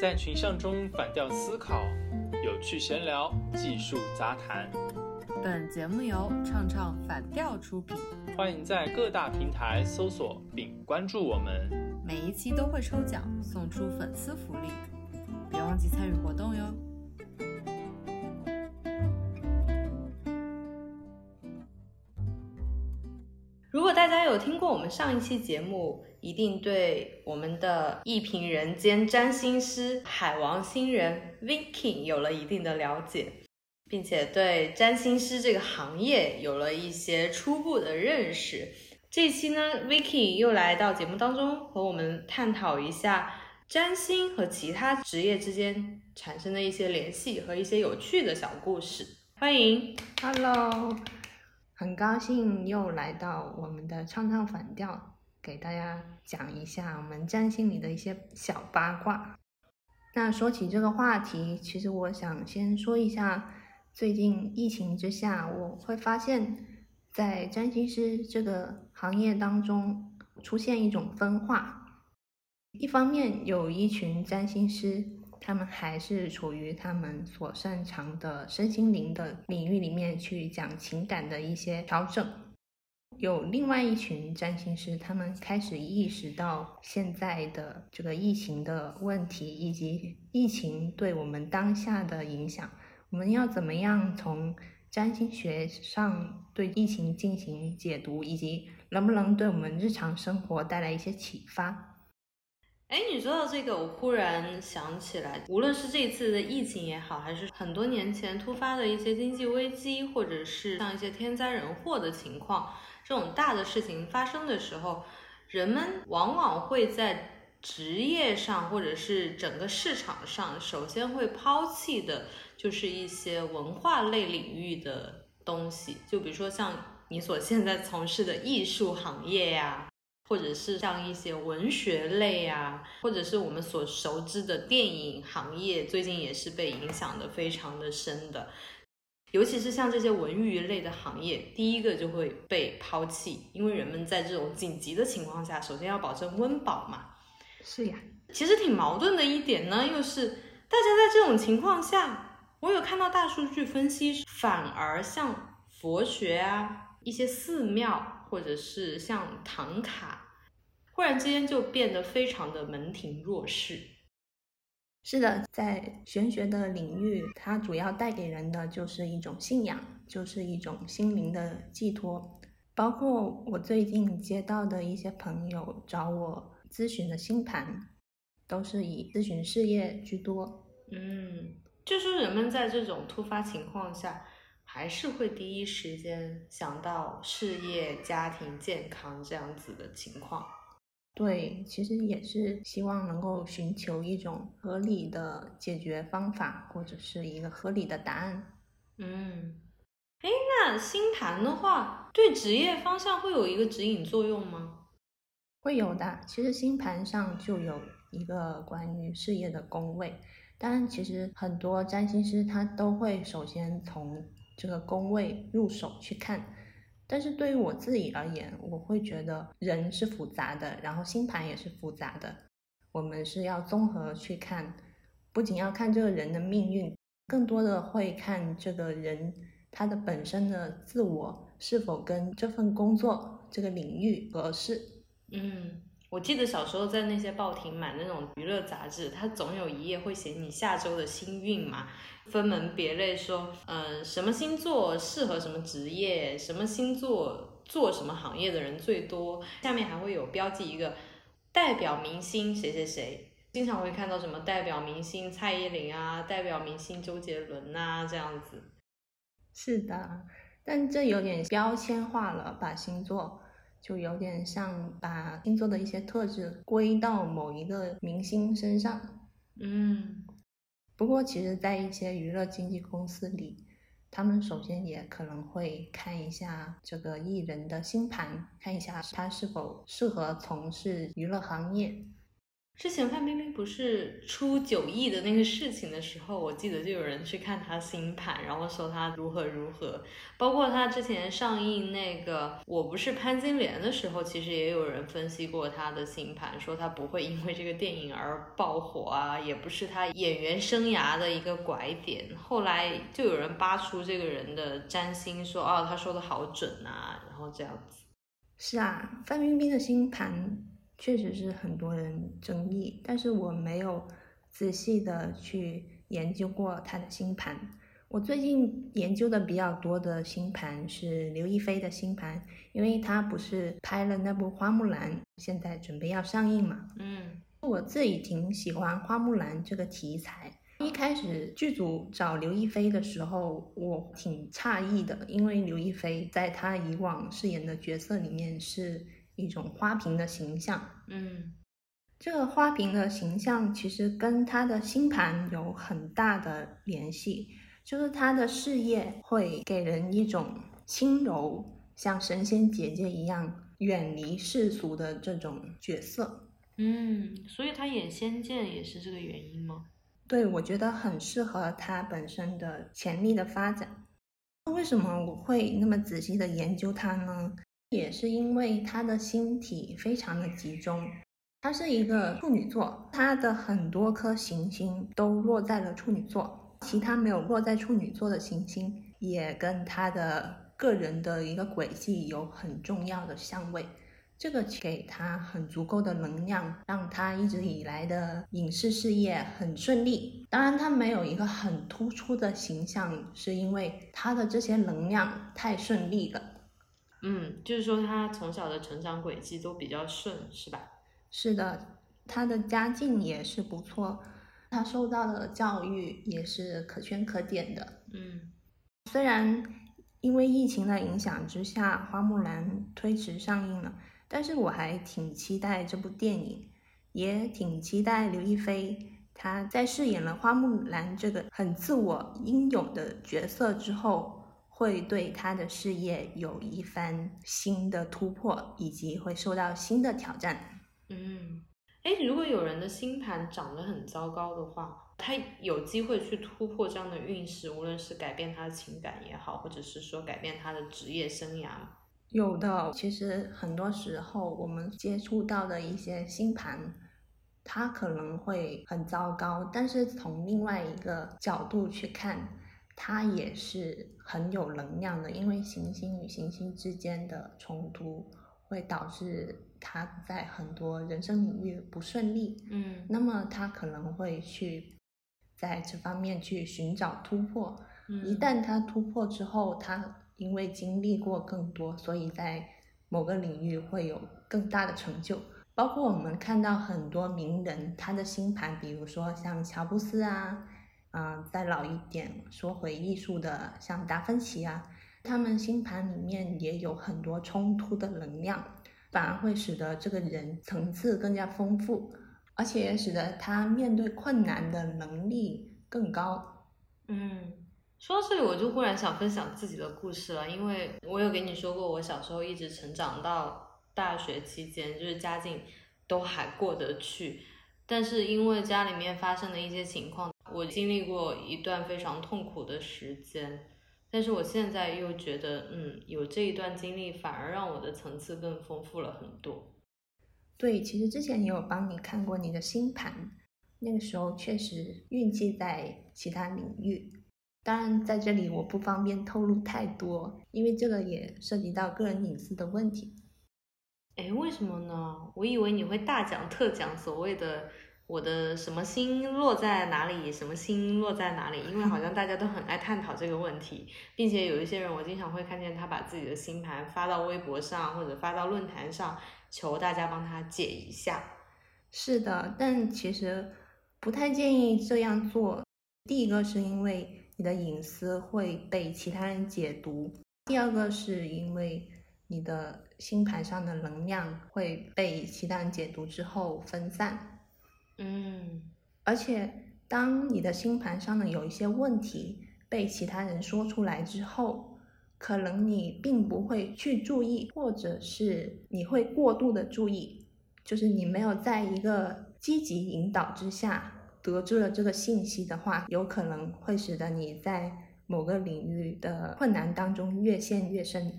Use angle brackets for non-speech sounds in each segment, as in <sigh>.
在群像中反调思考，有趣闲聊，技术杂谈。本节目由唱唱反调出品，欢迎在各大平台搜索并关注我们。每一期都会抽奖送出粉丝福利，别忘记参与活动哟。如果大家有听过我们上一期节目，一定对我们的一品人兼占星师海王星人 Vicky 有了一定的了解，并且对占星师这个行业有了一些初步的认识。这一期呢，Vicky 又来到节目当中和我们探讨一下占星和其他职业之间产生的一些联系和一些有趣的小故事。欢迎，Hello。很高兴又来到我们的唱唱反调，给大家讲一下我们占星里的一些小八卦。那说起这个话题，其实我想先说一下，最近疫情之下，我会发现，在占星师这个行业当中出现一种分化。一方面有一群占星师。他们还是处于他们所擅长的身心灵的领域里面去讲情感的一些调整。有另外一群占星师，他们开始意识到现在的这个疫情的问题，以及疫情对我们当下的影响。我们要怎么样从占星学上对疫情进行解读，以及能不能对我们日常生活带来一些启发？哎，你说到这个，我忽然想起来，无论是这次的疫情也好，还是很多年前突发的一些经济危机，或者是像一些天灾人祸的情况，这种大的事情发生的时候，人们往往会在职业上或者是整个市场上，首先会抛弃的就是一些文化类领域的东西，就比如说像你所现在从事的艺术行业呀。或者是像一些文学类啊，或者是我们所熟知的电影行业，最近也是被影响的非常的深的。尤其是像这些文娱类的行业，第一个就会被抛弃，因为人们在这种紧急的情况下，首先要保证温饱嘛。是呀，其实挺矛盾的一点呢，又是大家在这种情况下，我有看到大数据分析，反而像佛学啊，一些寺庙。或者是像唐卡，忽然之间就变得非常的门庭若市。是的，在玄学的领域，它主要带给人的就是一种信仰，就是一种心灵的寄托。包括我最近接到的一些朋友找我咨询的星盘，都是以咨询事业居多。嗯，就是人们在这种突发情况下。还是会第一时间想到事业、家庭、健康这样子的情况。对，其实也是希望能够寻求一种合理的解决方法，或者是一个合理的答案。嗯，哎，那星盘的话，对职业方向会有一个指引作用吗？会有的。其实星盘上就有一个关于事业的宫位，当然，其实很多占星师他都会首先从这个宫位入手去看，但是对于我自己而言，我会觉得人是复杂的，然后星盘也是复杂的，我们是要综合去看，不仅要看这个人的命运，更多的会看这个人他的本身的自我是否跟这份工作这个领域合适。嗯。我记得小时候在那些报亭买那种娱乐杂志，它总有一页会写你下周的星运嘛，分门别类说，嗯，什么星座适合什么职业，什么星座做什么行业的人最多，下面还会有标记一个代表明星谁谁谁，经常会看到什么代表明星蔡依林啊，代表明星周杰伦呐这样子。是的，但这有点标签化了，把星座。就有点像把星座的一些特质归到某一个明星身上，嗯。不过，其实，在一些娱乐经纪公司里，他们首先也可能会看一下这个艺人的星盘，看一下他是否适合从事娱乐行业。之前范冰冰不是出九亿的那个事情的时候，我记得就有人去看她星盘，然后说她如何如何。包括她之前上映那个《我不是潘金莲》的时候，其实也有人分析过她的星盘，说她不会因为这个电影而爆火啊，也不是她演员生涯的一个拐点。后来就有人扒出这个人的占星，说哦，他说的好准啊，然后这样子。是啊，范冰冰的星盘。确实是很多人争议，但是我没有仔细的去研究过他的星盘。我最近研究的比较多的星盘是刘亦菲的星盘，因为她不是拍了那部《花木兰》，现在准备要上映嘛。嗯，我自己挺喜欢《花木兰》这个题材。一开始剧组找刘亦菲的时候，我挺诧异的，因为刘亦菲在她以往饰演的角色里面是。一种花瓶的形象，嗯，这个花瓶的形象其实跟他的星盘有很大的联系，就是他的事业会给人一种轻柔，像神仙姐姐一样远离世俗的这种角色。嗯，所以他演仙剑也是这个原因吗？对，我觉得很适合他本身的潜力的发展。那为什么我会那么仔细的研究他呢？也是因为他的星体非常的集中，他是一个处女座，他的很多颗行星都落在了处女座，其他没有落在处女座的行星也跟他的个人的一个轨迹有很重要的相位，这个给他很足够的能量，让他一直以来的影视事业很顺利。当然，他没有一个很突出的形象，是因为他的这些能量太顺利了。嗯，就是说他从小的成长轨迹都比较顺，是吧？是的，他的家境也是不错，他受到的教育也是可圈可点的。嗯，虽然因为疫情的影响之下，《花木兰》推迟上映了，但是我还挺期待这部电影，也挺期待刘亦菲她在饰演了花木兰这个很自我英勇的角色之后。会对他的事业有一番新的突破，以及会受到新的挑战。嗯，哎，如果有人的星盘长得很糟糕的话，他有机会去突破这样的运势，无论是改变他的情感也好，或者是说改变他的职业生涯？有的，其实很多时候我们接触到的一些星盘，它可能会很糟糕，但是从另外一个角度去看。它也是很有能量的，因为行星与行星之间的冲突会导致他在很多人生领域不顺利。嗯，那么他可能会去在这方面去寻找突破。一旦他突破之后，他因为经历过更多，所以在某个领域会有更大的成就。包括我们看到很多名人，他的星盘，比如说像乔布斯啊。嗯，再老一点，说回艺术的，像达芬奇啊，他们星盘里面也有很多冲突的能量，反而会使得这个人层次更加丰富，而且也使得他面对困难的能力更高。嗯，说到这里，我就忽然想分享自己的故事了，因为我有给你说过，我小时候一直成长到大学期间，就是家境都还过得去，但是因为家里面发生的一些情况。我经历过一段非常痛苦的时间，但是我现在又觉得，嗯，有这一段经历反而让我的层次更丰富了很多。对，其实之前也有帮你看过你的星盘，那个时候确实运气在其他领域，当然在这里我不方便透露太多，因为这个也涉及到个人隐私的问题。哎，为什么呢？我以为你会大讲特讲所谓的。我的什么星落在哪里？什么星落在哪里？因为好像大家都很爱探讨这个问题，并且有一些人，我经常会看见他把自己的星盘发到微博上或者发到论坛上，求大家帮他解一下。是的，但其实不太建议这样做。第一个是因为你的隐私会被其他人解读，第二个是因为你的星盘上的能量会被其他人解读之后分散。嗯，而且当你的星盘上呢有一些问题被其他人说出来之后，可能你并不会去注意，或者是你会过度的注意，就是你没有在一个积极引导之下得知了这个信息的话，有可能会使得你在某个领域的困难当中越陷越深。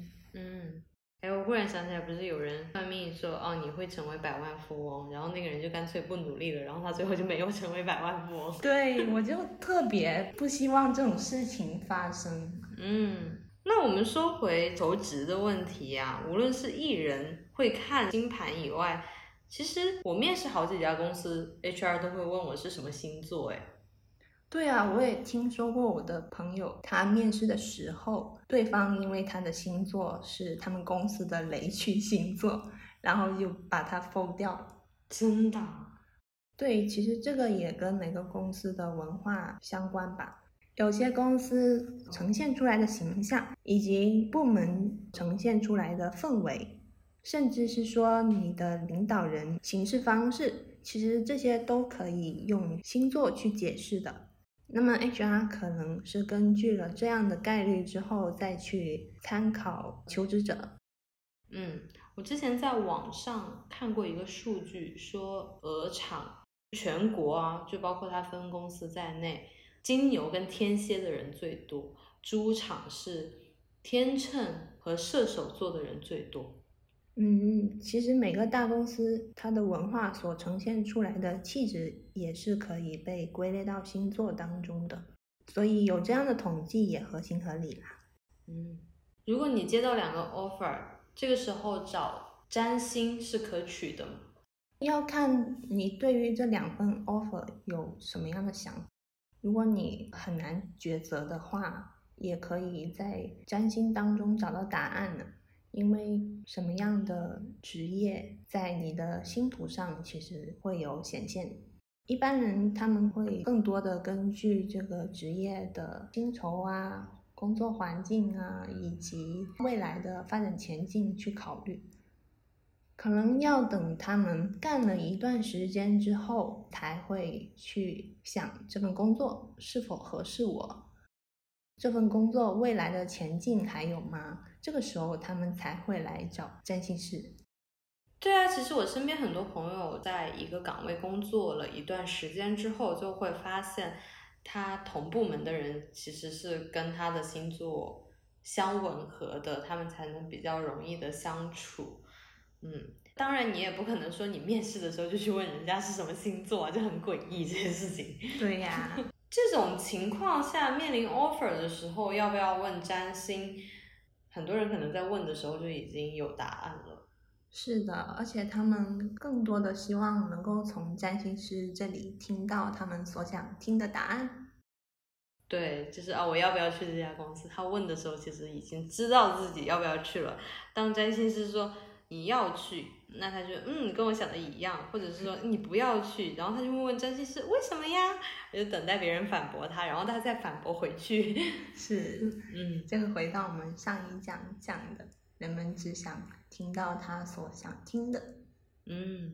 嗯，哎，我忽然想起来，不是有人算命说，哦，你会成为百万富翁，然后那个人就干脆不努力了，然后他最后就没有成为百万富翁。对，我就特别不希望这种事情发生。嗯，那我们说回求职的问题呀、无论是艺人会看星盘以外，其实我面试好几家公司，HR 都会问我是什么星座，哎，对啊，我也听说过我的朋友，他面试的时候，对方因为他的星座是他们公司的雷区星座，然后就把他否掉了。真的啊？对，其实这个也跟每个公司的文化相关吧。有些公司呈现出来的形象，以及部门呈现出来的氛围，甚至是说你的领导人行事方式，其实这些都可以用星座去解释的。那么 HR 可能是根据了这样的概率之后，再去参考求职者。嗯，我之前在网上看过一个数据，说鹅厂全国啊，就包括它分公司在内，金牛跟天蝎的人最多，猪场是天秤和射手座的人最多。嗯，其实每个大公司它的文化所呈现出来的气质也是可以被归类到星座当中的，所以有这样的统计也合情合理啦。嗯，如果你接到两个 offer，这个时候找占星是可取的吗？要看你对于这两份 offer 有什么样的想法。如果你很难抉择的话，也可以在占星当中找到答案呢。因为什么样的职业在你的星图上其实会有显现。一般人他们会更多的根据这个职业的薪酬啊、工作环境啊，以及未来的发展前景去考虑。可能要等他们干了一段时间之后，才会去想这份工作是否合适我，这份工作未来的前景还有吗？这个时候他们才会来找占星师。对啊，其实我身边很多朋友在一个岗位工作了一段时间之后，就会发现他同部门的人其实是跟他的星座相吻合的，他们才能比较容易的相处。嗯，当然你也不可能说你面试的时候就去问人家是什么星座啊，就很诡异这件事情。对呀、这种情况下面临 offer 的时候，要不要问占星？很多人可能在问的时候就已经有答案了。是的，而且他们更多的希望能够从占星师这里听到他们所想听的答案。对，就是啊，我要不要去这家公司？他问的时候，其实已经知道自己要不要去了。当占星师说你要去，那他就嗯，跟我想的一样，或者是说 <laughs> 你不要去，然后他就问问占星师为什么呀？我就等待别人反驳他，然后他再反驳回去。是，<laughs> 嗯，这个回到我们上一讲讲的，人们只想听到他所想听的。嗯，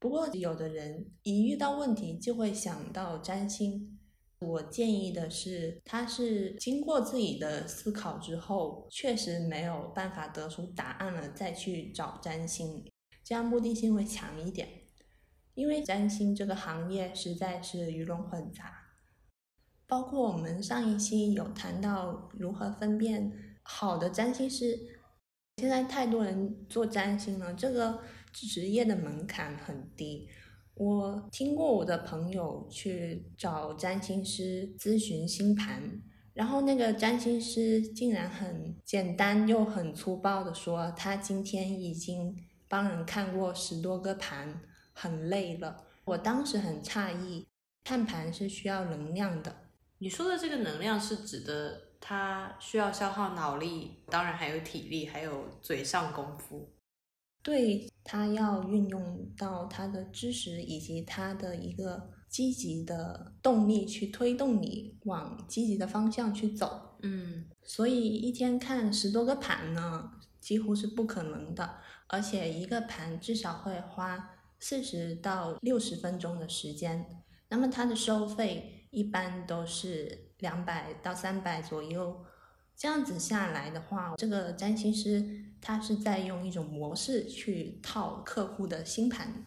不过有的人一遇到问题就会想到占星。我建议的是，他是经过自己的思考之后，确实没有办法得出答案了，再去找占星，这样目的性会强一点。因为占星这个行业实在是鱼龙混杂，包括我们上一期有谈到如何分辨好的占星师。现在太多人做占星了，这个职业的门槛很低。我听过我的朋友去找占星师咨询星盘，然后那个占星师竟然很简单又很粗暴的说，他今天已经帮人看过十多个盘，很累了。我当时很诧异，看盘是需要能量的。你说的这个能量是指的他需要消耗脑力，当然还有体力，还有嘴上功夫。对他要运用到他的知识以及他的一个积极的动力去推动你往积极的方向去走。嗯，所以一天看十多个盘呢，几乎是不可能的，而且一个盘至少会花四十到六十分钟的时间。那么它的收费一般都是两百到三百左右。这样子下来的话，这个占星师他是在用一种模式去套客户的星盘。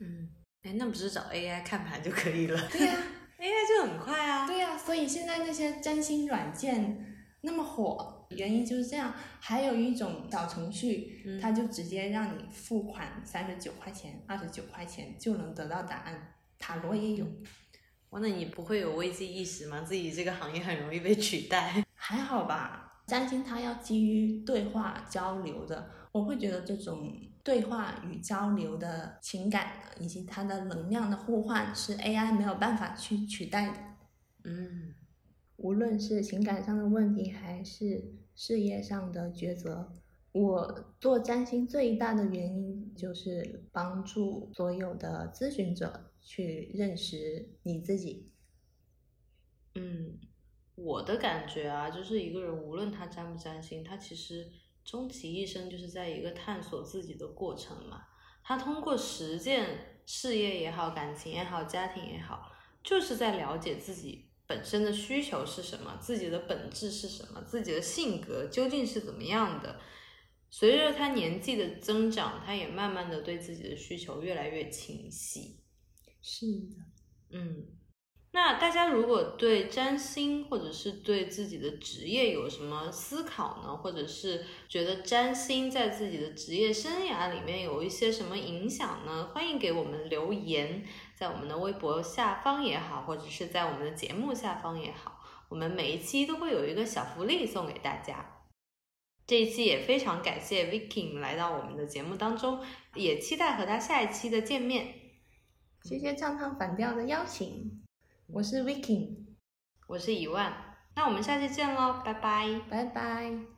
嗯，哎，那不是找 AI 看盘就可以了对呀？<laughs> AI 就很快啊。对呀、所以现在那些占星软件那么火，原因就是这样。还有一种小程序，嗯它就直接让你付款三十九块钱、二十九块钱就能得到答案。塔罗也有，哇，那你不会有危机意识吗？自己这个行业很容易被取代。还好吧？占星它要基于对话交流的，我会觉得这种对话与交流的情感以及它的能量的互换是 AI 没有办法去取代的。嗯无论是情感上的问题，还是事业上的抉择，我做占星最大的原因就是帮助所有的咨询者去认识你自己。嗯，我的感觉啊，就是一个人无论他占不占星，他其实终其一生就是在一个探索自己的过程嘛。他通过实践，事业也好，感情也好，家庭也好，就是在了解自己本身的需求是什么，自己的本质是什么，自己的性格究竟是怎么样的。随着他年纪的增长，他也慢慢的对自己的需求越来越清晰。是的，嗯，那大家如果对占星或者是对自己的职业有什么思考呢？或者是觉得占星在自己的职业生涯里面有一些什么影响呢？欢迎给我们留言，在我们的微博下方也好，或者是在我们的节目下方也好，我们每一期都会有一个小福利送给大家。这一期也非常感谢 viki 来到我们的节目当中，也期待和他下一期的见面。谢谢唱唱反调的邀请，我是 Viking，我是一万，那我们下期见喽，拜拜。拜拜。